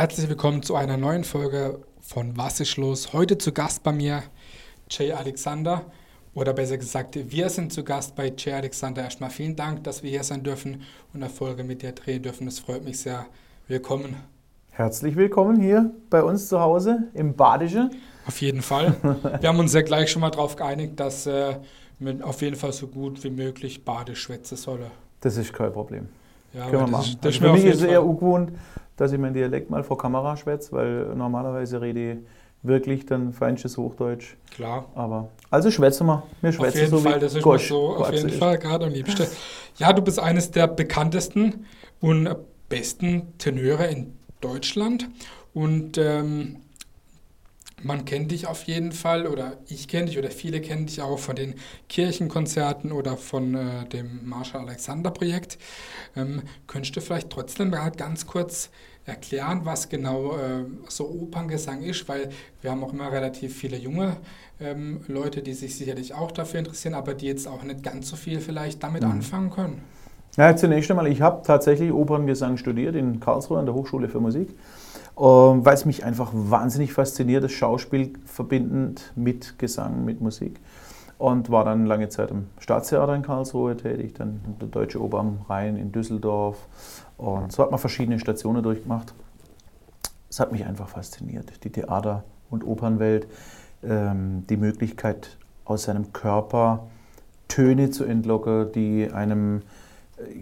Herzlich willkommen zu einer neuen Folge von Was ist los? Heute zu Gast bei mir Jay Alexander oder besser gesagt, wir sind zu Gast bei Jay Alexander. Erstmal vielen Dank, dass wir hier sein dürfen und eine Folge mit dir drehen dürfen. Es freut mich sehr. Willkommen. Herzlich willkommen hier bei uns zu Hause im Badische. Auf jeden Fall. Wir haben uns ja gleich schon mal darauf geeinigt, dass äh, man auf jeden Fall so gut wie möglich Badisch schwätzen soll. Das ist kein Problem. Ja, Können wir das machen. ist- das Also für mich ist es eher ungewohnt, dass ich meinen Dialekt mal vor Kamera schwätze, weil normalerweise rede ich wirklich dann feinstes Hochdeutsch. Klar. Aber also schwätzen wir. Wir Auf schwätzen jeden so Fall, wie das ist Gosch so auf jeden ist. Fall gerade am liebsten. Ja, du bist eines der bekanntesten und besten Tenöre in Deutschland und ähm, man kennt dich auf jeden Fall oder ich kenne dich oder viele kennen dich auch von den Kirchenkonzerten oder von äh, dem Marshall Alexander Projekt. Ähm, könntest du vielleicht trotzdem mal ganz kurz erklären, was genau äh, so Operngesang ist, weil wir haben auch immer relativ viele junge ähm, Leute, die sich sicherlich auch dafür interessieren, aber die jetzt auch nicht ganz so viel vielleicht damit Mhm. anfangen können. Ja, zunächst einmal, ich habe tatsächlich Operngesang studiert in Karlsruhe an der Hochschule für Musik, weil es mich einfach wahnsinnig fasziniert, das Schauspiel verbindend mit Gesang, mit Musik. Und war dann lange Zeit im Staatstheater in Karlsruhe tätig, dann in der Deutsche Oper am Rhein in Düsseldorf. Und so hat man verschiedene Stationen durchgemacht. Es hat mich einfach fasziniert, die Theater- und Opernwelt, ähm, die Möglichkeit aus seinem Körper Töne zu entlocken, die einem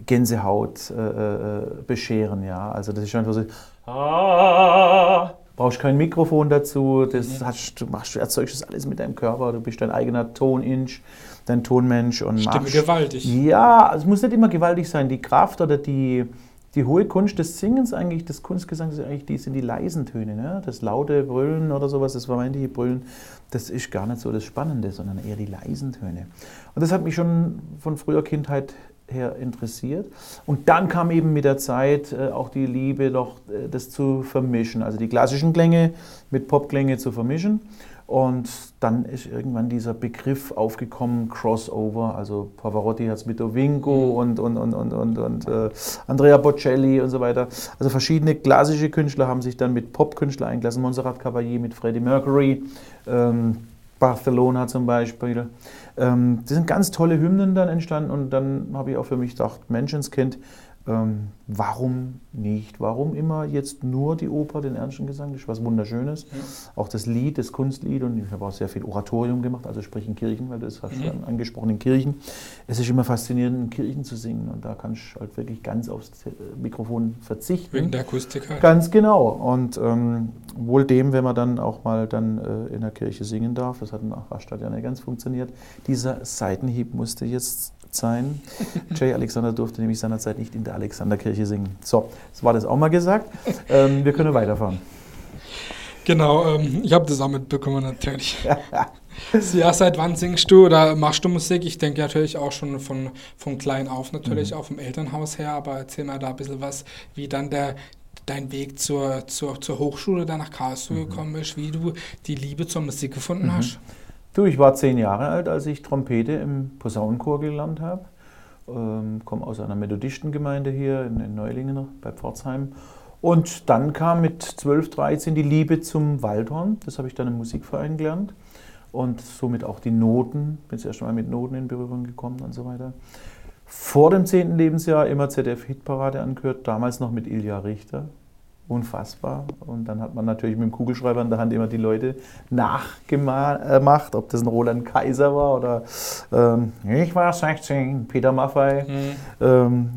Gänsehaut äh, äh, bescheren, ja. Also das ist einfach so, ah, brauchst kein Mikrofon dazu, das hast, du machst, du erzeugst das alles mit deinem Körper, du bist dein eigener Toninch, dein Tonmensch und Stimme machst. gewaltig. Ja, es muss nicht immer gewaltig sein. Die Kraft oder die, die hohe Kunst des Singens eigentlich, des Kunstgesangs eigentlich, die sind die leisen Töne. Ne? Das laute Brüllen oder sowas, das vermeintliche Brüllen, das ist gar nicht so das Spannende, sondern eher die leisen Töne. Und das hat mich schon von früher Kindheit her interessiert. Und dann kam eben mit der Zeit äh, auch die Liebe, doch äh, das zu vermischen, also die klassischen Klänge mit Popklänge zu vermischen. Und dann ist irgendwann dieser Begriff aufgekommen, Crossover. Also Pavarotti hat es mit Dovingo und, und, und, und, und, und äh, Andrea Bocelli und so weiter. Also verschiedene klassische Künstler haben sich dann mit Popkünstlern eingelassen. Montserrat Caballé mit Freddie Mercury, ähm, Barcelona zum Beispiel. Ähm, das sind ganz tolle Hymnen dann entstanden und dann habe ich auch für mich gedacht, Menschenskind, ähm, warum nicht? Warum immer jetzt nur die Oper, den ernsten Gesang? Das ist was Wunderschönes. Auch das Lied, das Kunstlied und ich habe auch sehr viel Oratorium gemacht, also sprich in Kirchen, weil du das hast Mhm. angesprochen, in Kirchen. Es ist immer faszinierend, in Kirchen zu singen und da kannst du halt wirklich ganz aufs äh, Mikrofon verzichten. Wegen der Akustik halt. Ganz genau. Und ähm, wohl dem, wenn man dann auch mal dann äh, in der Kirche singen darf, das hat in Rastatt ja nicht ganz funktioniert, dieser Seitenhieb musste jetzt sein. Jay Alexander durfte nämlich seinerzeit nicht in der Alexanderkirche singen. So, das war das auch mal gesagt. Ähm, wir können weiterfahren. Genau, ähm, ich habe das auch mitbekommen natürlich. ja, seit wann singst du oder machst du Musik? Ich denke natürlich auch schon von, von klein auf natürlich, auch vom Elternhaus her, aber erzähl mal da ein bisschen was, wie dann der dein Weg zur, zur, zur Hochschule da nach Karlsruhe gekommen ist, wie du die Liebe zur Musik gefunden hast. Du, ich war zehn Jahre alt, als ich Trompete im Posaunenchor gelernt habe. Ähm, komme aus einer Methodistengemeinde hier in, in Neulingen bei Pforzheim. Und dann kam mit 12, 13 die Liebe zum Waldhorn. Das habe ich dann im Musikverein gelernt. Und somit auch die Noten. Bin zuerst mal mit Noten in Berührung gekommen und so weiter. Vor dem 10. Lebensjahr immer ZDF-Hitparade angehört, damals noch mit Ilja Richter. Unfassbar. Und dann hat man natürlich mit dem Kugelschreiber in der Hand immer die Leute nachgemacht, ob das ein Roland Kaiser war oder ähm, ich war 16, Peter Maffei, ähm,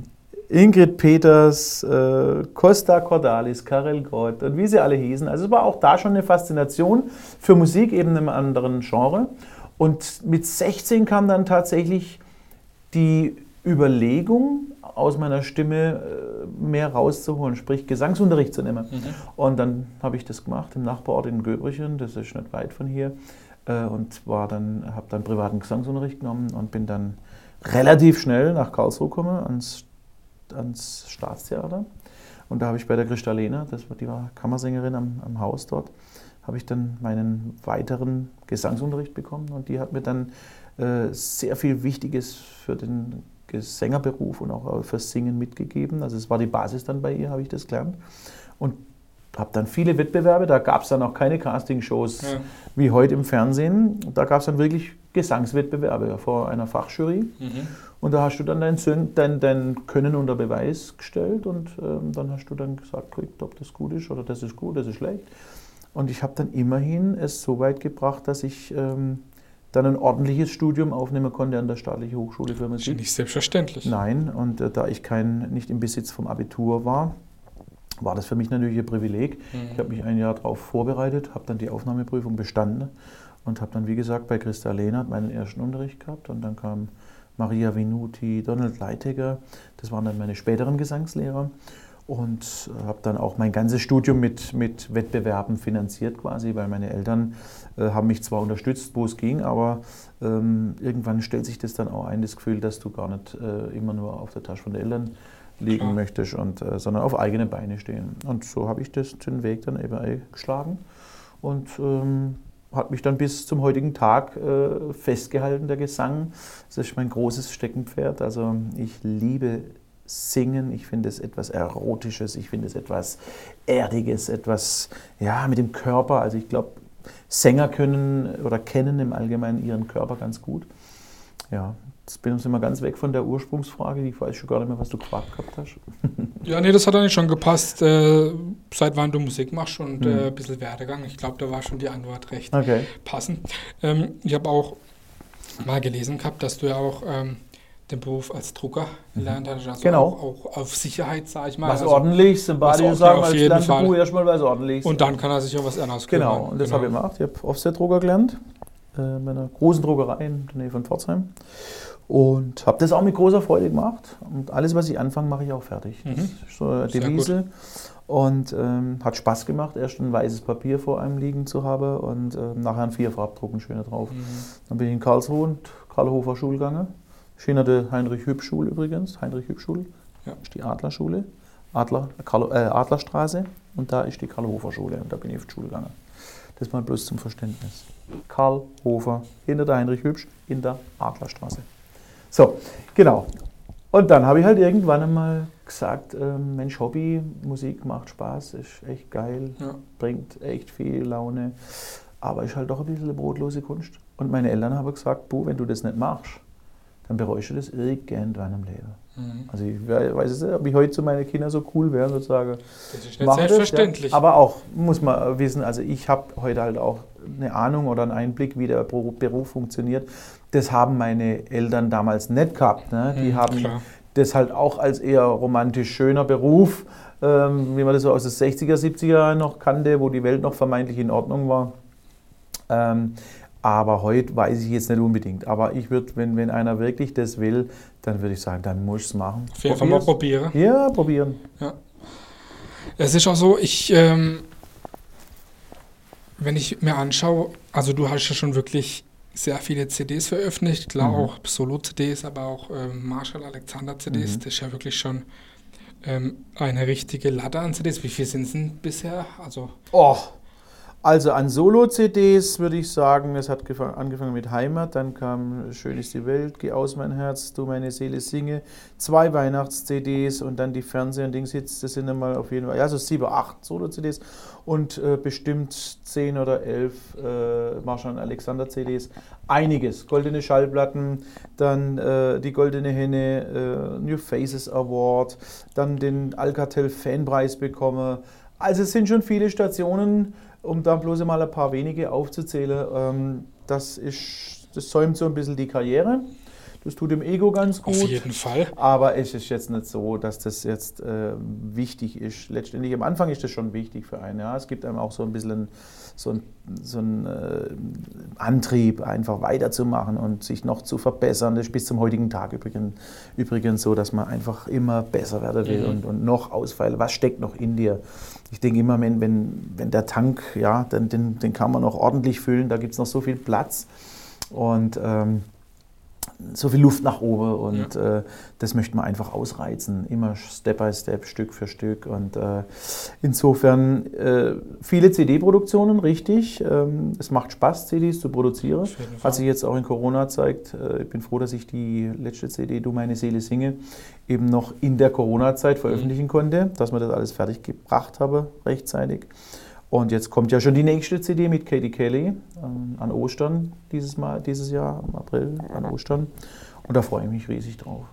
Ingrid Peters, äh, Costa Cordalis, Karel Gott und wie sie alle hießen. Also es war auch da schon eine Faszination für Musik, eben in einem anderen Genre. Und mit 16 kam dann tatsächlich die Überlegung, aus meiner Stimme äh, mehr rauszuholen, sprich Gesangsunterricht zu nehmen. Und dann habe ich das gemacht im Nachbarort in Göbrichen, das ist nicht weit von hier, äh, und war dann, habe dann privaten Gesangsunterricht genommen und bin dann relativ schnell nach Karlsruhe gekommen, ans, ans Staatstheater. Und da habe ich bei der Kristalina, das war, die war Kammersängerin am, am Haus dort, habe ich dann meinen weiteren Gesangsunterricht bekommen und die hat mir dann äh, sehr viel Wichtiges für den Sängerberuf und auch fürs Singen mitgegeben. Also es war die Basis dann bei ihr, habe ich das gelernt. Und habe dann viele Wettbewerbe, da gab es dann auch keine Castingshows Ja. wie heute im Fernsehen. Da gab es dann wirklich Gesangswettbewerbe vor einer Fachjury. Mhm. Und da hast du dann dein, Sön- dein, dein Können unter Beweis gestellt und ähm, dann hast du dann gesagt, ob das gut ist oder das ist gut, das ist schlecht. Und ich habe dann immerhin es so weit gebracht, dass ich ähm, dann ein ordentliches Studium aufnehmen konnte an der Staatlichen Hochschule für Musik. nicht selbstverständlich. Nein, und äh, da ich kein, nicht im Besitz vom Abitur war, war das für mich natürlich ein Privileg. Ich habe mich ein Jahr darauf vorbereitet, habe dann die Aufnahmeprüfung bestanden und habe dann, wie gesagt, bei Christa Lehnert meinen ersten Unterricht gehabt. Und dann kam Maria Venuti, Donald Leitegger, das waren dann meine späteren Gesangslehrer. Und äh, habe dann auch mein ganzes Studium mit, mit Wettbewerben finanziert quasi, weil meine Eltern äh, haben mich zwar unterstützt, wo es ging, aber ähm, irgendwann stellt sich das dann auch ein, das Gefühl, dass du gar nicht äh, immer nur auf der Tasche von den Eltern liegen Klar. möchtest, und, äh, sondern auf eigene Beine stehen. Und so habe ich das, den Weg dann eben eingeschlagen und ähm, hat mich dann bis zum heutigen Tag äh, festgehalten, der Gesang. Das ist mein großes Steckenpferd. Also ich liebe Singen, ich finde es etwas Erotisches, ich finde es etwas Erdiges, etwas ja, mit dem Körper. Also ich glaube, Sänger können oder kennen im Allgemeinen ihren Körper ganz gut. Ja, jetzt bin ich mal ganz weg von der Ursprungsfrage. Ich weiß schon gar nicht mehr, was du gefragt gehabt hast. Ja, nee, das hat eigentlich schon gepasst, äh, seit wann du Musik machst und Mhm. äh, ein bisschen Werdegang. Ich glaube, da war schon die Antwort recht Okay. passend. Ähm, ich habe auch mal gelesen gehabt, dass du ja auch ähm, den Beruf als Drucker gelernt hast. Also Genau. auch, auch auf Sicherheit, sage ich mal. Was Also- ordentlich, sympathisch was sagen, auf als jeden Lernbuch Fall. erstmal was ordentlich. Und dann kann er sich auch was anderes kümmern. Genau, und das habe ich gemacht. Ich habe Offset-Drucker gelernt, äh, bei einer großen Druckerei in der Nähe von Pforzheim. Und habe das auch mit großer Freude gemacht. Und alles, was ich anfange, mache ich auch fertig. Das Mhm. ist so eine Devise. Und ähm, hat Spaß gemacht, erst ein weißes Papier vor einem liegen zu haben und ähm, nachher ein Vierfarbdrucken schöner drauf. Mhm. Dann bin ich in Karlsruhe und Karlhofer Schule gegangen. Schöner der Heinrich Hübsch Schule übrigens. Heinrich Hübsch Schule. Ja. ist die Adlerschule. Adler, Karl, äh, Adlerstraße. Und da ist die Karlhofer Schule. Und da bin ich auf die Schule gegangen. Das mal bloß zum Verständnis. Karlhofer, hinter der Heinrich Hübsch, in der Adlerstraße. So, genau. Und dann habe ich halt irgendwann einmal gesagt, ähm, Mensch, Hobby, Musik macht Spaß, ist echt geil, Ja. bringt echt viel Laune, aber ist halt doch ein bisschen eine brotlose Kunst. Und meine Eltern haben gesagt, Bu, wenn du das nicht machst, dann bereust du das irgendwann im Leben. Mhm. Also ich we- weiß es nicht, ob ich heute zu meinen Kindern so cool wäre, sozusagen. Das ist nicht Mache das, selbstverständlich. Ja. Aber auch, muss man wissen, also ich habe heute halt auch eine Ahnung oder einen Einblick, wie der Beru- Beruf funktioniert. Das haben meine Eltern damals nicht gehabt. Ne? Die Mhm, haben klar. das halt auch als eher romantisch schöner Beruf, ähm, wie man das so aus den 60er, 70er noch kannte, wo die Welt noch vermeintlich in Ordnung war. Ähm, aber heute weiß ich jetzt nicht unbedingt. Aber ich würde, wenn, wenn einer wirklich das will, dann würde ich sagen, dann muss es machen. Auf jeden Fall mal probieren. Ja, probieren. Es ist auch so, ich, ähm, wenn ich mir anschaue, also du hast ja schon wirklich sehr viele CDs veröffentlicht, klar Mhm. auch Solo-CDs, aber auch ähm, Marshall Alexander CDs, Mhm. das ist ja wirklich schon ähm, eine richtige Latte an CDs. Wie viel sind es denn bisher? Also, Oh, also an Solo-CDs würde ich sagen, es hat gefa- angefangen mit Heimat, dann kam Schön ist die Welt, Geh aus mein Herz, Du meine Seele singe, zwei Weihnachts-CDs und dann die Fernseh- und Dingshits, das sind einmal auf jeden Fall, ja so sieben, acht Solo-CDs und äh, bestimmt zehn oder elf äh, Marschall und Alexander CDs. Einiges, goldene Schallplatten, dann äh, die Goldene Henne, äh, New Faces Award, dann den Alcatel Fanpreis bekommen. Also es sind schon viele Stationen, um da bloß mal ein paar wenige aufzuzählen. Ähm, das, ist, das säumt so ein bisschen die Karriere. Das tut dem Ego ganz auf gut. jeden Fall. Aber es ist jetzt nicht so, dass das jetzt äh, wichtig ist. Letztendlich am Anfang ist das schon wichtig für einen. Ja. Es gibt einem auch so ein bisschen so ein, so ein äh, Antrieb, einfach weiterzumachen und sich noch zu verbessern. Das ist bis zum heutigen Tag übrigens, übrigens so, dass man einfach immer besser werden will Mhm. und, und noch ausfeilen. Was steckt noch in dir? Ich denke immer, wenn, wenn, wenn der Tank, ja, den, den, den kann man noch ordentlich füllen, da gibt es noch so viel Platz. Und ähm, so viel Luft nach oben und ja. äh, das möchte man einfach ausreizen, immer Step by Step, Stück für Stück und äh, insofern äh, viele CD-Produktionen, richtig. Ähm, es macht Spaß, CDs zu produzieren, hat sich jetzt auch in Corona zeigt. Äh, ich bin froh, dass ich die letzte CD, Du meine Seele singe, eben noch in der Corona-Zeit veröffentlichen mhm. konnte, dass wir das alles fertig gebracht habe rechtzeitig. Und jetzt kommt ja schon die nächste CD mit Katie Kelly ähm, an Ostern dieses Mal, dieses Jahr, im April, an Ostern. Und da freue ich mich riesig drauf.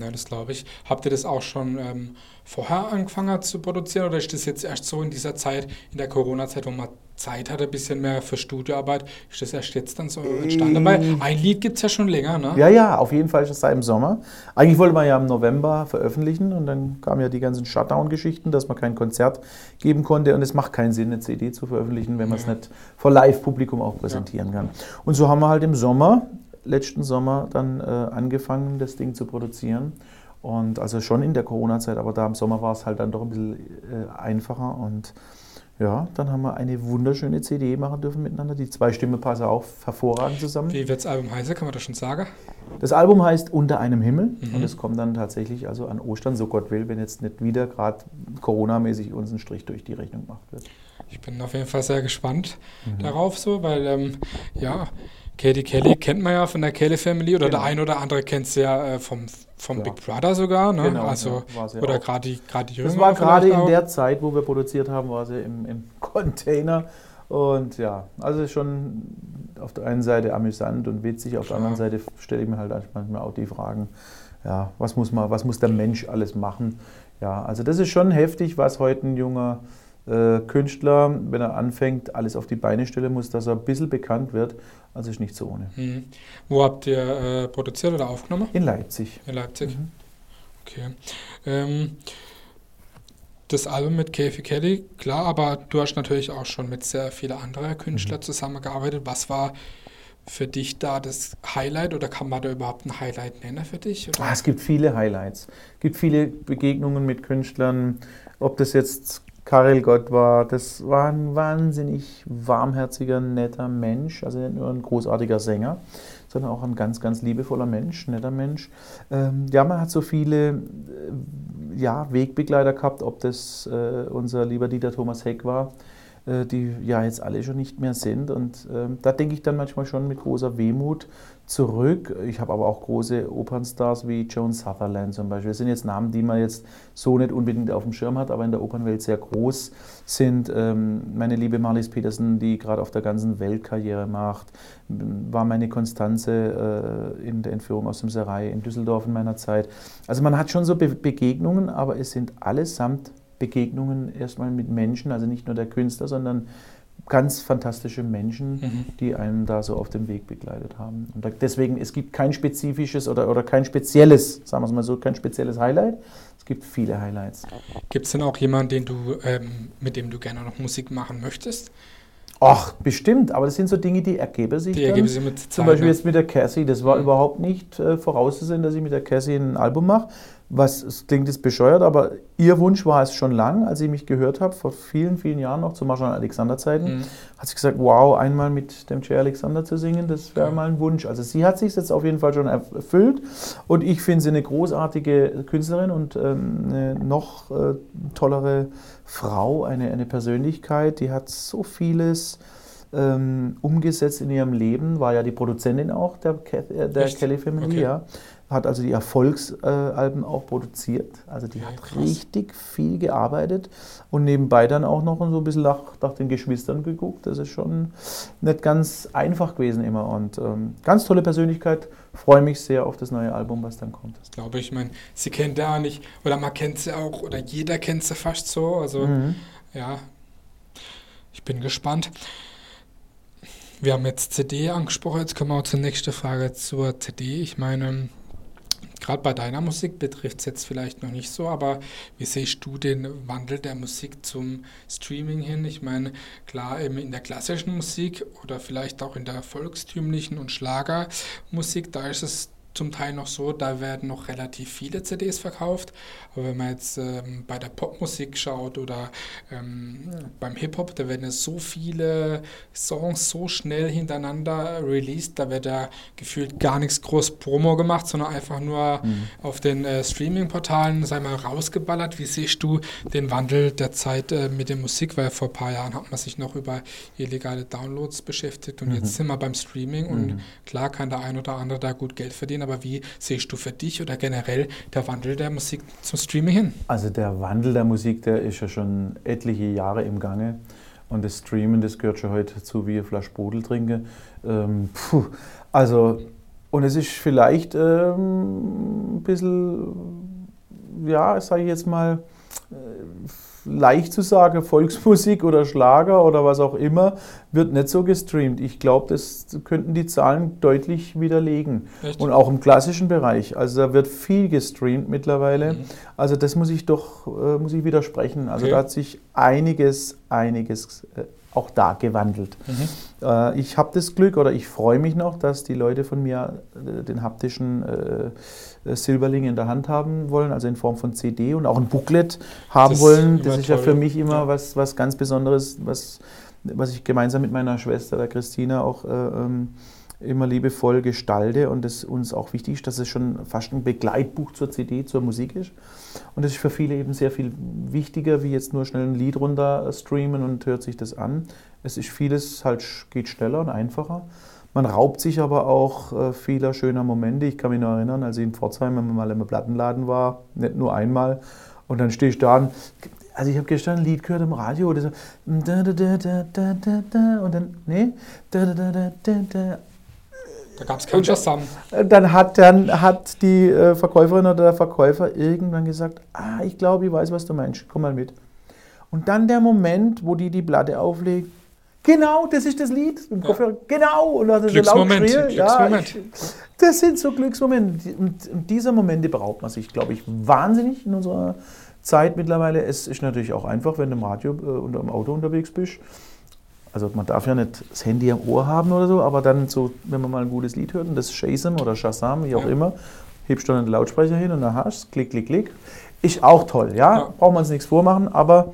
Ja, das glaube ich. Habt ihr das auch schon ähm, vorher angefangen zu produzieren oder ist das jetzt erst so in dieser Zeit, in der Corona-Zeit, wo man Zeit hatte, ein bisschen mehr für Studioarbeit, ist das erst jetzt dann so entstanden? Weil ähm. ein Lied gibt es ja schon länger, ne? Ja, ja, auf jeden Fall ist es seit im Sommer. Eigentlich wollte man ja im November veröffentlichen und dann kamen ja die ganzen Shutdown-Geschichten, dass man kein Konzert geben konnte und es macht keinen Sinn, eine CD zu veröffentlichen, wenn man es nicht vor Live-Publikum auch präsentieren ja. kann. Und so haben wir halt im Sommer, letzten Sommer, dann äh, angefangen, das Ding zu produzieren. Und also schon in der Corona-Zeit, aber da im Sommer war es halt dann doch ein bisschen äh, einfacher und ja, dann haben wir eine wunderschöne CD machen dürfen miteinander. Die zwei Stimmen passen auch hervorragend zusammen. Wie wird das Album heißen? Kann man das schon sagen? Das Album heißt Unter einem Himmel mhm. und es kommt dann tatsächlich also an Ostern, so Gott will, wenn jetzt nicht wieder gerade Corona-mäßig uns ein Strich durch die Rechnung gemacht wird. Ich bin auf jeden Fall sehr gespannt mhm. darauf, so, weil ähm, ja, Katie Kelly kennt man ja von der Kelly Family oder genau. der ein oder andere kennt sie ja äh, vom, vom ja. Big Brother sogar. Ne? Genau, also, ja, oder gerade die, die Jüngere. Das war gerade in der Zeit, wo wir produziert haben, war sie im, im Container. Und ja, also schon auf der einen Seite amüsant und witzig, auf der anderen Seite stelle ich mir halt manchmal auch die Fragen, ja, was muss man, was muss der Mensch alles machen? Ja, also das ist schon heftig, was heute ein junger Künstler, wenn er anfängt, alles auf die Beine stellen muss, dass er ein bisschen bekannt wird. Also ist nicht so ohne. Mhm. Wo habt ihr äh, produziert oder aufgenommen? In Leipzig. In Leipzig. Mhm. Okay. Ähm, das Album mit Kathy Kelly, klar, aber du hast natürlich auch schon mit sehr vielen anderen Künstlern mhm. zusammengearbeitet. Was war für dich da das Highlight oder kann man da überhaupt ein Highlight nennen für dich? Ah, es gibt viele Highlights. Es gibt viele Begegnungen mit Künstlern, ob das jetzt Karel Gott war, das war ein wahnsinnig warmherziger, netter Mensch, also nicht nur ein großartiger Sänger, sondern auch ein ganz, ganz liebevoller Mensch, netter Mensch. Ähm, ja, man hat so viele äh, ja, Wegbegleiter gehabt, ob das äh, unser lieber Dieter Thomas Heck war, äh, die ja jetzt alle schon nicht mehr sind. Und äh, da denke ich dann manchmal schon mit großer Wehmut zurück. Ich habe aber auch große Opernstars wie Joan Sutherland zum Beispiel. Das sind jetzt Namen, die man jetzt so nicht unbedingt auf dem Schirm hat, aber in der Opernwelt sehr groß sind. Ähm, meine liebe Marlies Petersen, die gerade auf der ganzen Welt Karriere macht, war meine Konstanze äh, in der Entführung aus dem Serai in Düsseldorf in meiner Zeit. Also man hat schon so Begegnungen, aber es sind allesamt Begegnungen erstmal mit Menschen, also nicht nur der Künstler, sondern ganz fantastische Menschen, mhm. die einen da so auf dem Weg begleitet haben. Und deswegen, es gibt kein spezifisches oder, oder kein spezielles, sagen wir es mal so, kein spezielles Highlight. Es gibt viele Highlights. Gibt es denn auch jemanden, den du, ähm, mit dem du gerne noch Musik machen möchtest? Ach, bestimmt, aber das sind so Dinge, die ergeben sich. Die dann. ergeben sich mit Zeit, Zum Beispiel ne? jetzt mit der Cassie. Das war mhm. überhaupt nicht äh, vorauszusehen, dass ich mit der Cassie ein Album mache was klingt jetzt bescheuert, aber ihr Wunsch war es schon lang, als ich mich gehört habe, vor vielen, vielen Jahren noch, zu Marshall Alexander Zeiten, mhm. hat sie gesagt, wow, einmal mit dem Jay Alexander zu singen, das wäre ja. mal ein Wunsch. Also sie hat sich jetzt auf jeden Fall schon erfüllt und ich finde sie eine großartige Künstlerin und ähm, eine noch äh, tollere Frau, eine, eine Persönlichkeit, die hat so vieles ähm, umgesetzt in ihrem Leben, war ja die Produzentin auch der, äh, der Kelly Family, okay. ja hat also die Erfolgsalben auch produziert. Also die ja, hat krass. richtig viel gearbeitet und nebenbei dann auch noch so ein bisschen nach, nach, den Geschwistern geguckt. Das ist schon nicht ganz einfach gewesen immer. Und ähm, ganz tolle Persönlichkeit. Freue mich sehr auf das neue Album, was dann kommt. Das glaube ich. Ich meine, sie kennt ja nicht, oder man kennt sie auch, oder jeder kennt sie fast so. Also mhm. ja, ich bin gespannt. Wir haben jetzt CD angesprochen, jetzt kommen wir auch zur nächsten Frage zur CD. Ich meine, Gerade bei deiner Musik betrifft es jetzt vielleicht noch nicht so, aber wie siehst du den Wandel der Musik zum Streaming hin? Ich meine, klar, eben in der klassischen Musik oder vielleicht auch in der volkstümlichen und Schlagermusik, da ist es zum Teil noch so, da werden noch relativ viele CDs verkauft. Aber wenn man jetzt ähm, bei der Popmusik schaut oder ähm, beim Hip-Hop, da werden so viele Songs so schnell hintereinander released, da wird da gefühlt gar nichts groß Promo gemacht, sondern einfach nur mhm. auf den äh, Streaming-Portalen, sei mal, rausgeballert. Wie siehst du den Wandel der Zeit äh, mit der Musik? Weil vor ein paar Jahren hat man sich noch über illegale Downloads beschäftigt und mhm. jetzt sind wir beim Streaming und mhm. klar kann der ein oder andere da gut Geld verdienen, aber wie siehst du für dich oder generell der Wandel der Musik zum Streaming hin? Also der Wandel der Musik, der ist ja schon etliche Jahre im Gange. Und das Streamen, das gehört schon heute dazu, wie ein Flasch Sprudel trinke. Ähm, puh, also, und es ist vielleicht ähm, ein bisschen, ja, sage ich jetzt mal, äh, leicht zu sagen, Volksmusik oder Schlager oder was auch immer, wird nicht so gestreamt. Ich glaube, das könnten die Zahlen deutlich widerlegen. Echt? Und auch im klassischen Bereich. Also da wird viel gestreamt mittlerweile. Mhm. Also das muss ich doch, äh, muss ich widersprechen. Also okay. da hat sich einiges, einiges äh, auch da gewandelt. Mhm. Äh, ich habe das Glück oder ich freue mich noch, dass die Leute von mir äh, den haptischen äh, Silberling in der Hand haben wollen, also in Form von CD und auch ein Booklet haben das wollen. Das ist ja für mich immer ja. was, was ganz Besonderes, was, was ich gemeinsam mit meiner Schwester, der Christina, auch äh, ähm, immer liebevoll gestalte und es uns auch wichtig ist, dass es schon fast ein Begleitbuch zur CD, zur Musik ist. Und das ist für viele eben sehr viel wichtiger, wie jetzt nur schnell ein Lied runter streamen und hört sich das an. Es ist vieles halt geht schneller und einfacher. Man raubt sich aber auch äh, vieler schöner Momente. Ich kann mich noch erinnern, als ich in Pforzheim mal im Plattenladen war, nicht nur einmal, und dann stehe ich da und also ich habe gestern ein Lied gehört im Radio, oder so, und dann, nee, da gab es keinen Shazam. Dann hat, dann hat die äh, Verkäuferin oder der Verkäufer irgendwann gesagt, ah, ich glaube, ich weiß, was du meinst, komm mal mit. Und dann der Moment, wo die die Platte auflegt, genau, das ist das Lied im Kopfhörer, ja. genau, und dann so laut schrie, ja, ich, das sind so Glücksmomente. Und, und dieser Momente beraubt man sich, glaube ich, wahnsinnig in unserer Zeit mittlerweile. Es ist natürlich auch einfach, wenn du im Radio äh, oder im Auto unterwegs bist also man darf ja nicht das Handy am Ohr haben oder so, aber dann so, wenn man mal ein gutes Lied hört und das Shazam oder Shazam, wie auch ja. immer, hebst du dann den Lautsprecher hin und dann hast du klick, klick, klick. Ist auch toll, ja, ja. braucht man uns nichts vormachen, aber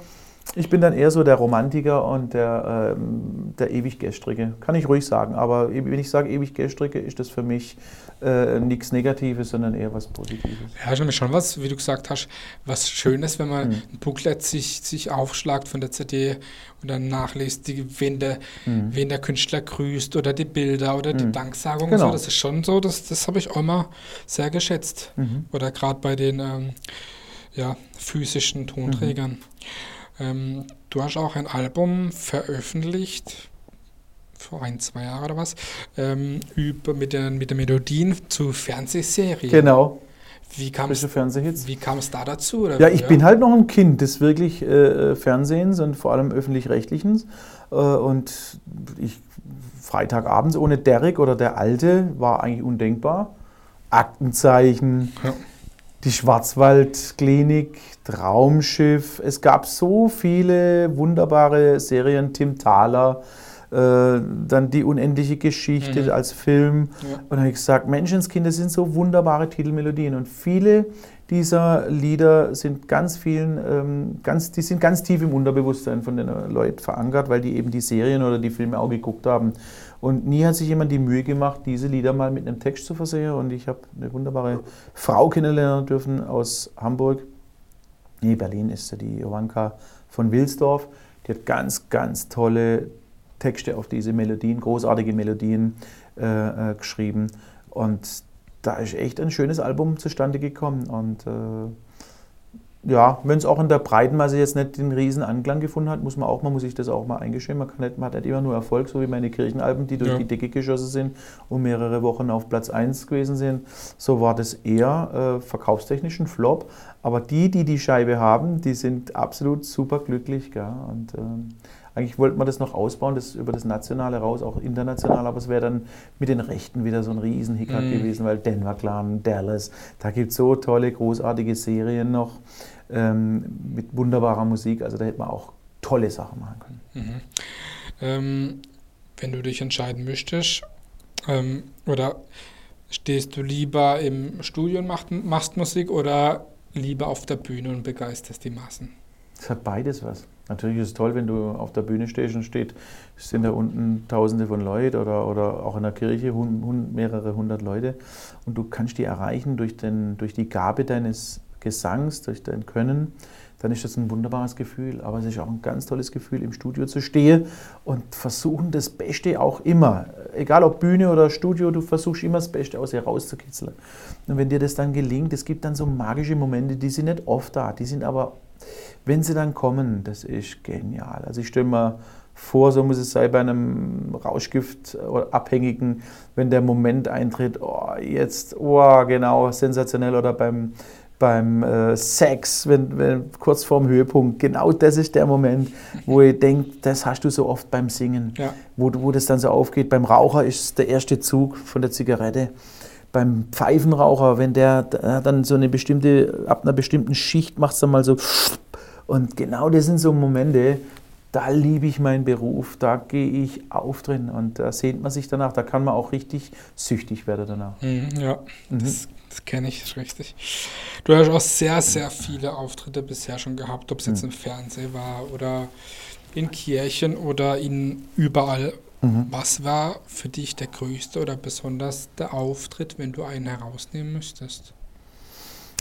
ich bin dann eher so der Romantiker und der, ähm, der ewig Gestrige. Kann ich ruhig sagen. Aber wenn ich sage ewig Gestrige, ist das für mich äh, nichts Negatives, sondern eher was Positives. Ja, schon, schon was, wie du gesagt hast, was Schönes, wenn man mhm. ein Booklet sich, sich aufschlagt von der CD und dann nachliest, die, wen, der, mhm. wen der Künstler grüßt oder die Bilder oder die mhm. Danksagung. Genau. So, das ist schon so, das, das habe ich auch immer sehr geschätzt. Mhm. Oder gerade bei den ähm, ja, physischen Tonträgern. Mhm. Ähm, du hast auch ein Album veröffentlicht, vor ein, zwei Jahren oder was, ähm, über, mit, den, mit den Melodien zu Fernsehserien. Genau. Wie kam es da dazu? ja, ich ja? bin halt noch ein Kind des wirklich äh, Fernsehens und vor allem öffentlich-rechtlichen. Äh, und ich, Freitagabends ohne Derek oder der Alte war eigentlich undenkbar. Aktenzeichen, ja die Schwarzwaldklinik, Traumschiff. Es gab so viele wunderbare Serien, Tim Thaler, äh, dann die unendliche Geschichte mhm. als Film. Ja. Und dann habe ich gesagt, Menschenskinder sind so wunderbare Titelmelodien. Und viele dieser Lieder sind ganz vielen, ähm, ganz, die sind ganz tief im Unterbewusstsein von den Leuten verankert, weil die eben die Serien oder die Filme auch geguckt haben. Und nie hat sich jemand die Mühe gemacht, diese Lieder mal mit einem Text zu versehen. Und ich habe eine wunderbare Frau kennenlernen dürfen aus Hamburg. Nee, Berlin ist sie, die Jovanka von Wilsdorf. Die hat ganz, ganz tolle Texte auf diese Melodien, großartige Melodien äh, äh, geschrieben. Und da ist echt ein schönes Album zustande gekommen. Und äh, ja, wenn es auch in der Breitenmasse jetzt nicht den riesen Anklang gefunden hat, muss man auch, man muss sich das auch mal eingestehen. Man, kann nicht, man hat nicht immer nur Erfolg, so wie meine Kirchenalben, die durch ja. die Decke geschossen sind und mehrere Wochen auf Platz 1 gewesen sind. So war das eher äh, verkaufstechnisch ein Flop. Aber die, die die Scheibe haben, die sind absolut super glücklich. Gell? Und, ähm, eigentlich wollte man das noch ausbauen, das über das Nationale raus, auch international, aber es wäre dann mit den Rechten wieder so ein riesen Hickhack mm. gewesen, weil Denver Clan, Dallas, da gibt es so tolle, großartige Serien noch ähm, mit wunderbarer Musik, also da hätte man auch tolle Sachen machen können. Mhm. Ähm, wenn du dich entscheiden möchtest, ähm, oder Stehst du lieber im Studio und machst, machst Musik oder lieber auf der Bühne und begeisterst die Massen? Es hat beides was. Natürlich ist es toll, wenn du auf der Bühne stehst und steht, sind da unten Tausende von Leuten oder, oder auch in der Kirche hund, hund, mehrere hundert Leute und du kannst die erreichen durch, den, durch die Gabe deines Gesangs, durch dein Können, dann ist das ein wunderbares Gefühl. Aber es ist auch ein ganz tolles Gefühl, im Studio zu stehen und versuchen das Beste auch immer, egal ob Bühne oder Studio, du versuchst immer das Beste aus dir rauszukitzeln. Und wenn dir das dann gelingt, es gibt dann so magische Momente, die sind nicht oft da, die sind aber wenn sie dann kommen, das ist genial. Also ich stelle mir vor, so muss es sein bei einem Rauschgift-Abhängigen, wenn der Moment eintritt, oh, jetzt, oh, genau, sensationell, oder beim, beim äh, Sex, wenn, wenn, kurz vorm Höhepunkt, genau das ist der Moment, wo ich denke, das hast du so oft beim Singen, ja. wo, wo das dann so aufgeht. Beim Raucher ist der erste Zug von der Zigarette. Beim Pfeifenraucher, wenn der, dann so eine bestimmte, ab einer bestimmten Schicht macht es dann mal so und genau das sind so Momente, da liebe ich meinen Beruf, da gehe ich auf drin und da sehnt man sich danach, da kann man auch richtig süchtig werden danach. Mhm, ja, mhm. das, das kenne ich richtig. Du hast auch sehr, sehr viele Auftritte bisher schon gehabt, ob es jetzt mhm. im Fernsehen war oder in Kirchen oder in überall. Mhm. Was war für dich der größte oder besonders der Auftritt, wenn du einen herausnehmen müsstest?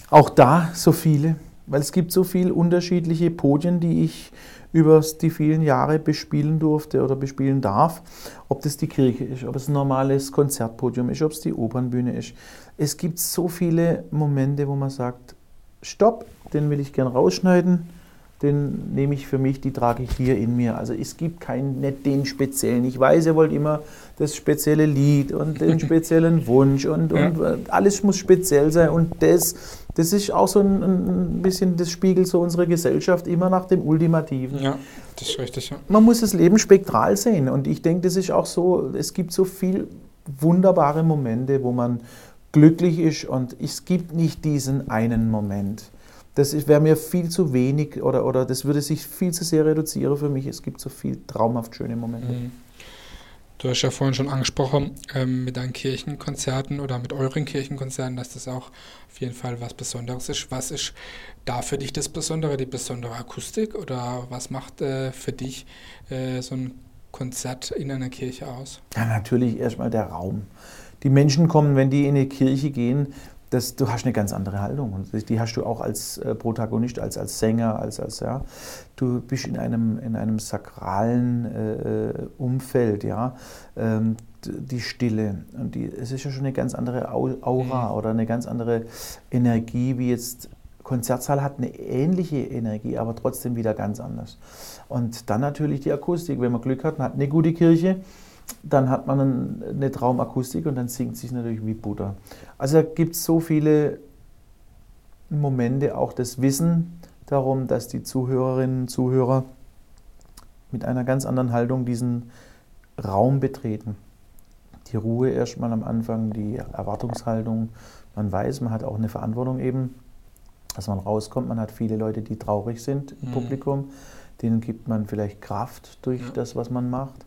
Auch da so viele weil es gibt so viele unterschiedliche Podien, die ich über die vielen Jahre bespielen durfte oder bespielen darf. Ob das die Kirche ist, ob es ein normales Konzertpodium ist, ob es die Opernbühne ist. Es gibt so viele Momente, wo man sagt, stopp, den will ich gern rausschneiden den nehme ich für mich, die trage ich hier in mir. Also es gibt keinen, nicht den speziellen. Ich weiß, ihr wollt immer das spezielle Lied und den speziellen Wunsch und, ja. und alles muss speziell sein. Und das, das ist auch so ein, ein bisschen das Spiegel so unserer Gesellschaft, immer nach dem Ultimativen. Ja, das ist richtig. Ja. Man muss das Leben spektral sehen. Und ich denke, das ist auch so, es gibt so viele wunderbare Momente, wo man glücklich ist und es gibt nicht diesen einen Moment. Das wäre mir viel zu wenig oder, oder das würde sich viel zu sehr reduzieren für mich. Es gibt so viel traumhaft schöne Momente. Mhm. Du hast ja vorhin schon angesprochen, ähm, mit deinen Kirchenkonzerten oder mit euren Kirchenkonzerten, dass das auch auf jeden Fall was Besonderes ist. Was ist da für dich das Besondere, die besondere Akustik oder was macht äh, für dich äh, so ein Konzert in einer Kirche aus? Ja, natürlich erstmal der Raum. Die Menschen kommen, wenn die in eine Kirche gehen, das, du hast eine ganz andere Haltung. Und die hast du auch als äh, Protagonist, als, als Sänger, als, als ja. Du bist in einem, in einem sakralen äh, Umfeld, ja. Ähm, die Stille. Und die, es ist ja schon eine ganz andere Aura mhm. oder eine ganz andere Energie, wie jetzt Konzertsaal hat eine ähnliche Energie, aber trotzdem wieder ganz anders. Und dann natürlich die Akustik. Wenn man Glück hat, man hat eine gute Kirche dann hat man eine Traumakustik und dann singt sich natürlich wie Butter. Also da gibt es so viele Momente, auch das Wissen darum, dass die Zuhörerinnen und Zuhörer mit einer ganz anderen Haltung diesen Raum betreten. Die Ruhe erstmal am Anfang, die Erwartungshaltung. Man weiß, man hat auch eine Verantwortung eben, dass man rauskommt. Man hat viele Leute, die traurig sind im mhm. Publikum. Denen gibt man vielleicht Kraft durch ja. das, was man macht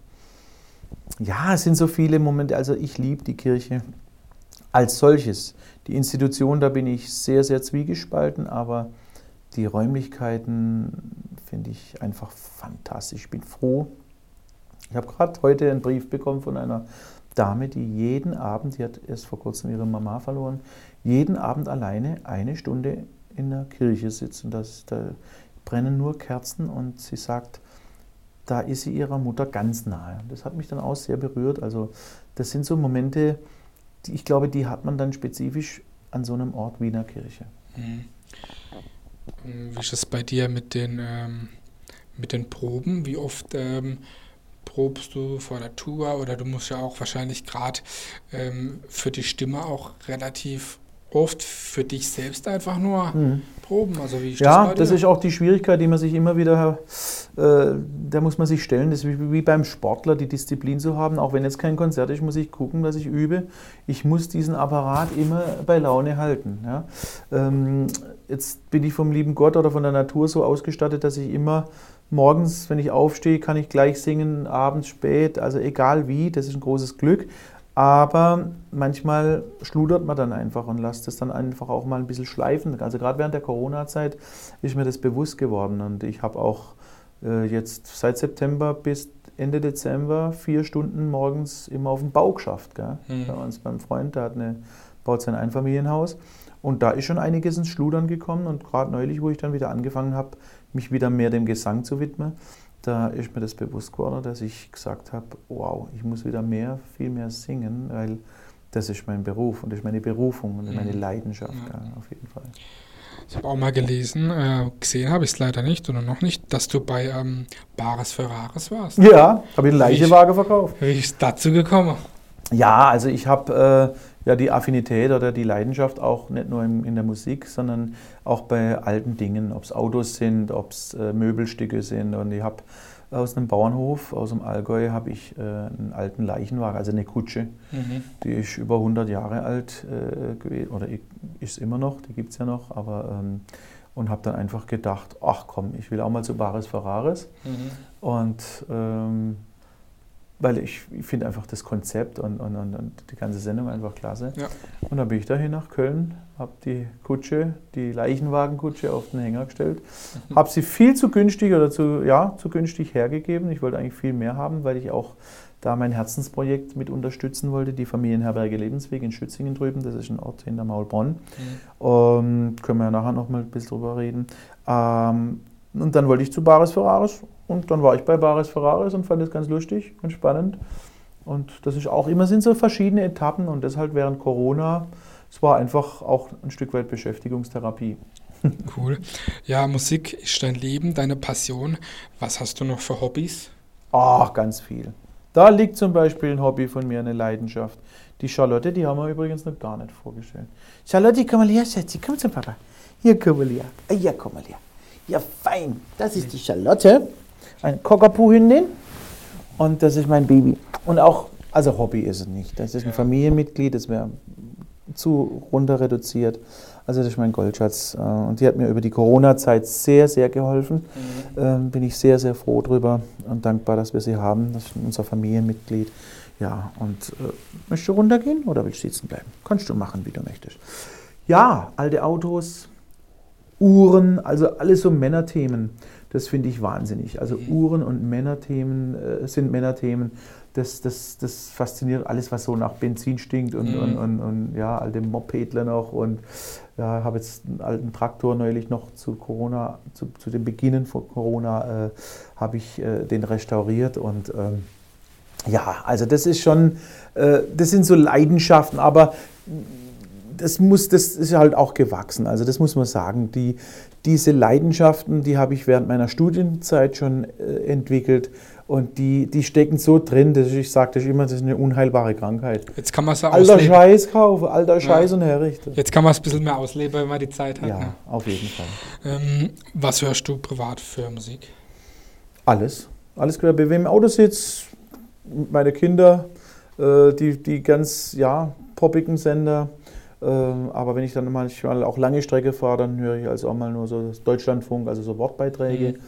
ja, es sind so viele Momente. Also ich liebe die Kirche als solches. Die Institution, da bin ich sehr, sehr zwiegespalten, aber die Räumlichkeiten finde ich einfach fantastisch. Ich bin froh. Ich habe gerade heute einen Brief bekommen von einer Dame, die jeden Abend, die hat erst vor kurzem ihre Mama verloren, jeden Abend alleine eine Stunde in der Kirche sitzt. Und das, da brennen nur Kerzen und sie sagt, da ist sie ihrer Mutter ganz nahe. Das hat mich dann auch sehr berührt. Also das sind so Momente, die ich glaube, die hat man dann spezifisch an so einem Ort wie in der Kirche. Mhm. Wie ist es bei dir mit den, ähm, mit den Proben? Wie oft ähm, probst du vor der Tour oder du musst ja auch wahrscheinlich gerade ähm, für die Stimme auch relativ oft für dich selbst einfach nur mhm. proben. Also wie ja, das, das ist auch die Schwierigkeit, die man sich immer wieder, äh, da muss man sich stellen. Das ist wie, beim Sportler, die Disziplin zu haben. Auch wenn jetzt kein Konzert ist, muss ich gucken, dass ich übe. Ich muss diesen Apparat immer bei Laune halten. Ja? Ähm, jetzt bin ich vom lieben Gott oder von der Natur so ausgestattet, dass ich immer morgens, wenn ich aufstehe, kann ich gleich singen, abends spät, also egal wie, das ist ein großes Glück. Aber manchmal schludert man dann einfach und lässt es dann einfach auch mal ein bisschen schleifen. Also gerade während der Corona-Zeit ist mir das bewusst geworden. Und ich habe auch äh, jetzt seit September bis Ende Dezember vier Stunden morgens immer auf dem Bau geschafft. Gell? Mhm. Bei uns beim Freund, der hat eine, baut sein Einfamilienhaus. Und da ist schon einiges ins Schludern gekommen. Und gerade neulich, wo ich dann wieder angefangen habe, mich wieder mehr dem Gesang zu widmen, da ist mir das bewusst geworden, dass ich gesagt habe, wow, ich muss wieder mehr, viel mehr singen, weil das ist mein Beruf und das ist meine Berufung und meine mhm. Leidenschaft, ja. Ja, auf jeden Fall. Ich habe auch mal gelesen, äh, gesehen habe ich es leider nicht oder noch nicht, dass du bei ähm, Bares Ferraris warst. Ja, habe ich eine Leichenwaage verkauft. Wie ist dazu gekommen? Ja, also ich habe äh, ja die Affinität oder die Leidenschaft auch nicht nur in, in der Musik, sondern auch bei alten Dingen, ob es Autos sind, ob es äh, Möbelstücke sind. Und ich habe aus einem Bauernhof aus dem Allgäu habe ich äh, einen alten Leichenwagen, also eine Kutsche. Mhm. Die ist über 100 Jahre alt äh, gewesen, oder ist immer noch, die gibt es ja noch, aber ähm, und habe dann einfach gedacht, ach komm, ich will auch mal zu Bares Ferraris. Mhm. Und ähm, weil ich, finde einfach das Konzept und, und, und, und, die ganze Sendung einfach klasse. Ja. Und dann bin ich dahin nach Köln, habe die Kutsche, die Leichenwagenkutsche auf den Hänger gestellt, mhm. habe sie viel zu günstig oder zu, ja, zu günstig hergegeben. Ich wollte eigentlich viel mehr haben, weil ich auch da mein Herzensprojekt mit unterstützen wollte, die Familienherberge Lebensweg in Schützingen drüben, das ist ein Ort hinter Maulbronn. Mhm. Ähm, können wir ja nachher noch mal ein bisschen drüber reden. Ähm, und dann wollte ich zu Bares Ferraris und dann war ich bei Bares Ferraris und fand es ganz lustig und spannend. Und das ist auch immer sind so verschiedene Etappen und deshalb während Corona, es war einfach auch ein Stück weit Beschäftigungstherapie. Cool. Ja, Musik ist dein Leben, deine Passion. Was hast du noch für Hobbys? Ach, ganz viel. Da liegt zum Beispiel ein Hobby von mir, eine Leidenschaft. Die Charlotte, die haben wir übrigens noch gar nicht vorgestellt. Charlotte, komm mal her, Schatzi, komm zum Papa. Hier, komm mal her. Ja, komm mal her. Ja, fein. Das ist die Charlotte eine Cockapoo-Hündin und das ist mein Baby. Und auch, also Hobby ist es nicht. Das ist ein Familienmitglied, das wäre zu runter reduziert. Also das ist mein Goldschatz. Äh, und die hat mir über die Corona-Zeit sehr, sehr geholfen. Mhm. Ähm, bin ich sehr, sehr froh drüber und dankbar, dass wir sie haben. Das ist unser Familienmitglied. Ja, und äh, möchtest du runtergehen oder willst du sitzen bleiben? Kannst du machen, wie du möchtest. Ja, alte Autos, Uhren, also alles so Männerthemen. Das finde ich wahnsinnig. Also mhm. Uhren und Männerthemen äh, sind Männerthemen. Das, das, das fasziniert alles, was so nach Benzin stinkt und, mhm. und, und, und, ja, alte Mopedler noch. Und ja, habe jetzt einen alten Traktor neulich noch zu Corona, zu, zu den Beginnen von Corona, äh, habe ich äh, den restauriert und ähm, ja, also das ist schon, äh, das sind so Leidenschaften, aber das muss, das ist halt auch gewachsen. Also das muss man sagen. Die, diese Leidenschaften, die habe ich während meiner Studienzeit schon äh, entwickelt und die, die stecken so drin, dass ich sage das immer, das ist eine unheilbare Krankheit. Jetzt kann man es Alter ausleben. Scheiß kaufen, alter Scheiß ja. und herrichten. Jetzt kann man es ein bisschen mehr ausleben, wenn man die Zeit hat. Ja, ne? auf jeden Fall. Ähm, was hörst du privat für Musik? Alles. Alles klar. Bei wem im Auto sitzt, meine Kinder, äh, die, die ganz ja, poppigen Sender. Ähm, aber wenn ich dann manchmal auch lange Strecke fahre, dann höre ich also auch mal nur so Deutschlandfunk, also so Wortbeiträge,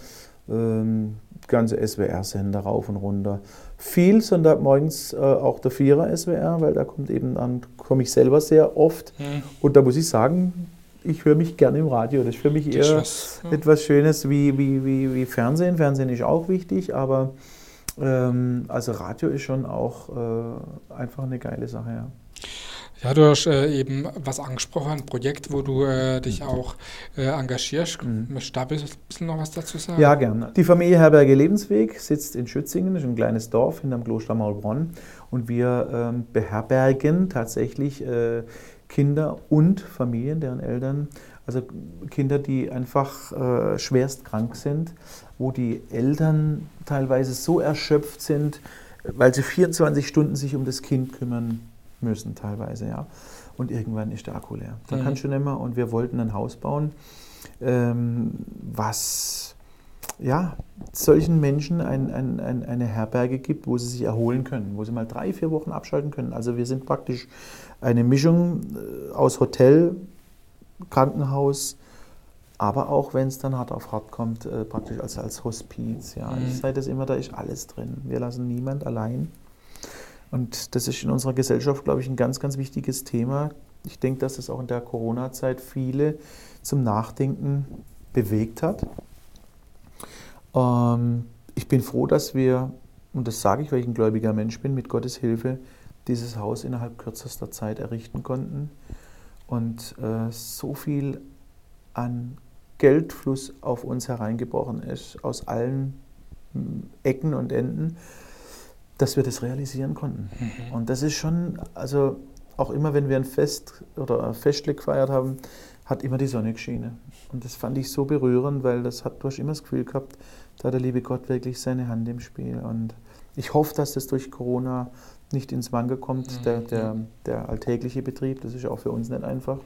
mhm. ähm, ganze SWR-Sender rauf und runter. Viel Sonntagmorgens äh, auch der Vierer SWR, weil da kommt eben dann, komme ich selber sehr oft. Mhm. Und da muss ich sagen, ich höre mich gerne im Radio. Das ist für mich eher ja. etwas Schönes wie, wie, wie, wie Fernsehen. Fernsehen ist auch wichtig, aber ähm, also Radio ist schon auch äh, einfach eine geile Sache, ja. Ja, du hast äh, eben was angesprochen, ein Projekt, wo du äh, dich auch äh, engagierst. Mhm. Möchtest du da ein bisschen noch was dazu sagen? Ja, gerne. Die Familie Herberge Lebensweg sitzt in Schützingen, das ist ein kleines Dorf hinterm Kloster Maulbronn. Und wir ähm, beherbergen tatsächlich äh, Kinder und Familien, deren Eltern, also Kinder, die einfach äh, schwerst krank sind, wo die Eltern teilweise so erschöpft sind, weil sie 24 Stunden sich um das Kind kümmern müssen teilweise, ja. Und irgendwann ist der Akku leer. Da mhm. kannst du nicht mehr. Und wir wollten ein Haus bauen, ähm, was ja, solchen Menschen ein, ein, ein, eine Herberge gibt, wo sie sich erholen können, wo sie mal drei, vier Wochen abschalten können. Also wir sind praktisch eine Mischung äh, aus Hotel, Krankenhaus, aber auch wenn es dann hart auf hart kommt, äh, praktisch als, als Hospiz. Ja. Mhm. Ich sage das immer, da ist alles drin. Wir lassen niemand allein. Und das ist in unserer Gesellschaft, glaube ich, ein ganz, ganz wichtiges Thema. Ich denke, dass es auch in der Corona-Zeit viele zum Nachdenken bewegt hat. Ähm, ich bin froh, dass wir, und das sage ich, weil ich ein gläubiger Mensch bin, mit Gottes Hilfe dieses Haus innerhalb kürzester Zeit errichten konnten und äh, so viel an Geldfluss auf uns hereingebrochen ist, aus allen hm, Ecken und Enden, dass wir das realisieren konnten. Mhm. Und das ist schon, also auch immer, wenn wir ein Fest oder ein Festle gefeiert haben, hat immer die Sonne geschienen. Und das fand ich so berührend, weil das hat, du hast immer das Gefühl gehabt, da hat der liebe Gott wirklich seine Hand im Spiel. Und ich hoffe, dass das durch Corona nicht ins Wanken kommt, mhm. der, der, der alltägliche Betrieb. Das ist auch für uns nicht einfach.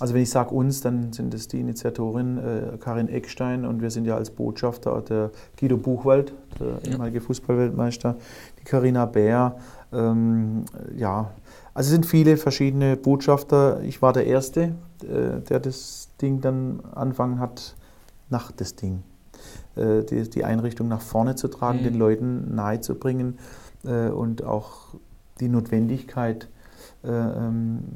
Also wenn ich sage uns, dann sind es die Initiatorin äh, Karin Eckstein und wir sind ja als Botschafter der Guido Buchwald, der ehemalige Fußballweltmeister, die Karina Bär. Ähm, ja, also es sind viele verschiedene Botschafter. Ich war der Erste, äh, der das Ding dann anfangen hat, nach das Ding, äh, die, die, Einrichtung nach vorne zu tragen, mhm. den Leuten nahezubringen äh, und auch die Notwendigkeit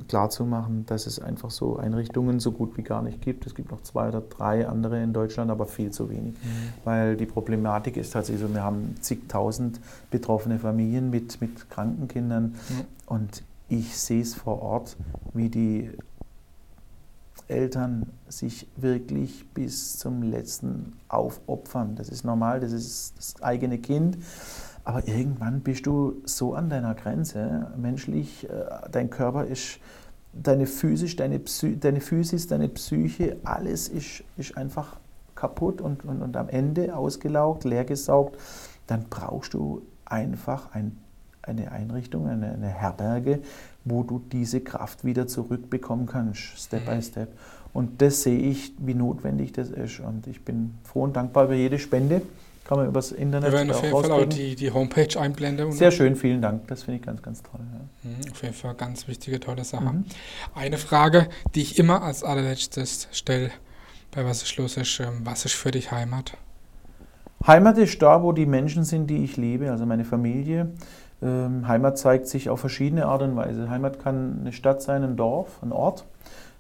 klarzumachen, dass es einfach so Einrichtungen so gut wie gar nicht gibt. Es gibt noch zwei oder drei andere in Deutschland, aber viel zu wenig. Mhm. Weil die Problematik ist tatsächlich so, wir haben zigtausend betroffene Familien mit, mit kranken Kindern mhm. und ich sehe es vor Ort, wie die Eltern sich wirklich bis zum letzten aufopfern. Das ist normal, das ist das eigene Kind. Aber irgendwann bist du so an deiner Grenze, menschlich, äh, dein Körper ist, deine Physis, deine, Psy, deine Physis, deine Psyche, alles ist, ist einfach kaputt und, und, und am Ende ausgelaugt, leergesaugt. Dann brauchst du einfach ein, eine Einrichtung, eine, eine Herberge, wo du diese Kraft wieder zurückbekommen kannst, Step by. Step. Und das sehe ich, wie notwendig das ist. Und ich bin froh und dankbar über jede Spende. Kann man übers Internet Wir werden auf jeden Fall auch die, die Homepage einblenden. Sehr schön, vielen Dank. Das finde ich ganz, ganz toll. Ja. Mhm, auf jeden Fall ganz wichtige, tolle Sache. Mhm. Eine Frage, die ich immer als allerletztes stelle bei Was ist los ist, ähm, was ist für dich Heimat? Heimat ist da, wo die Menschen sind, die ich liebe, also meine Familie. Ähm, Heimat zeigt sich auf verschiedene Art und Weise. Heimat kann eine Stadt sein, ein Dorf, ein Ort.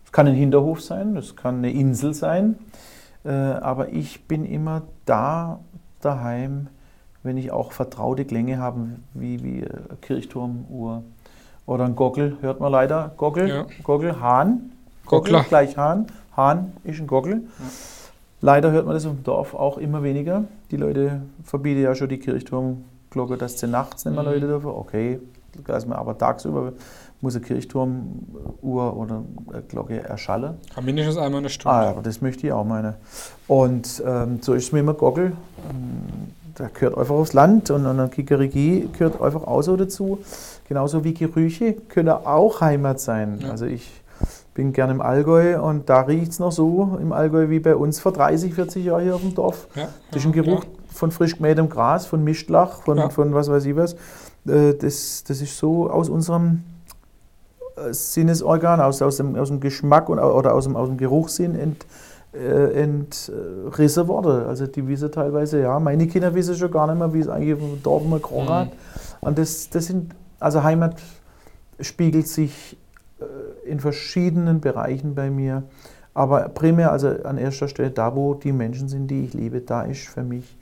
Es kann ein Hinterhof sein, das kann eine Insel sein. Äh, aber ich bin immer da, daheim, wenn ich auch vertraute Klänge habe, wie, wie äh, Kirchturmuhr oder ein Gockel, hört man leider. Gockel, ja. Gockel, Hahn. Gockel gleich Hahn. Hahn ist ein Gockel. Ja. Leider hört man das im Dorf auch immer weniger. Die Leute verbieten ja schon die Kirchturmglocke, dass sie nachts nicht mehr mhm. Leute dürfen. Okay, aber tagsüber muss eine Kirchturmuhr oder eine Glocke erschallen. Aber mindestens einmal eine Stunde. Ah, aber das möchte ich auch meine. Und ähm, so ist es mit dem Gockel. Da gehört einfach aufs Land und eine Kikeriki gehört einfach auch so dazu. Genauso wie Gerüche können auch Heimat sein. Ja. Also ich bin gerne im Allgäu und da riecht es noch so im Allgäu wie bei uns vor 30, 40 Jahren hier auf dem Dorf. Ja, das ist ein Geruch ja. von frisch gemähtem Gras, von Mischtlach, von, von was weiß ich was. Äh, das, das ist so aus unserem Sinnesorgan, aus, aus, dem, aus dem Geschmack und, oder aus dem, aus dem Geruchssinn ent, äh, entrissen worden. Also die wissen teilweise, ja, meine Kinder wissen schon gar nicht mehr, wie es eigentlich im Dorf mal gerochen hat. Mhm. Und das, das sind, also Heimat spiegelt sich äh, in verschiedenen Bereichen bei mir. Aber primär, also an erster Stelle, da wo die Menschen sind, die ich liebe, da ist für mich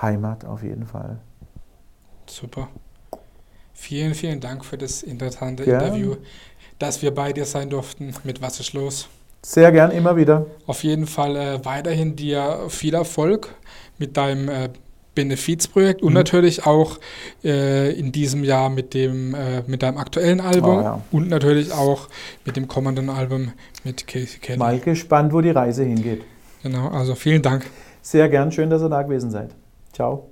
Heimat auf jeden Fall. Super. Vielen, vielen Dank für das interessante Gern. Interview dass wir bei dir sein durften mit Was ist los? Sehr gern, immer wieder. Auf jeden Fall äh, weiterhin dir viel Erfolg mit deinem äh, Benefizprojekt und mhm. natürlich auch äh, in diesem Jahr mit dem äh, mit deinem aktuellen Album oh, ja. und natürlich auch mit dem kommenden Album mit Casey Kelly. Mal gespannt, wo die Reise hingeht. Genau, also vielen Dank. Sehr gern, schön, dass ihr da gewesen seid. Ciao.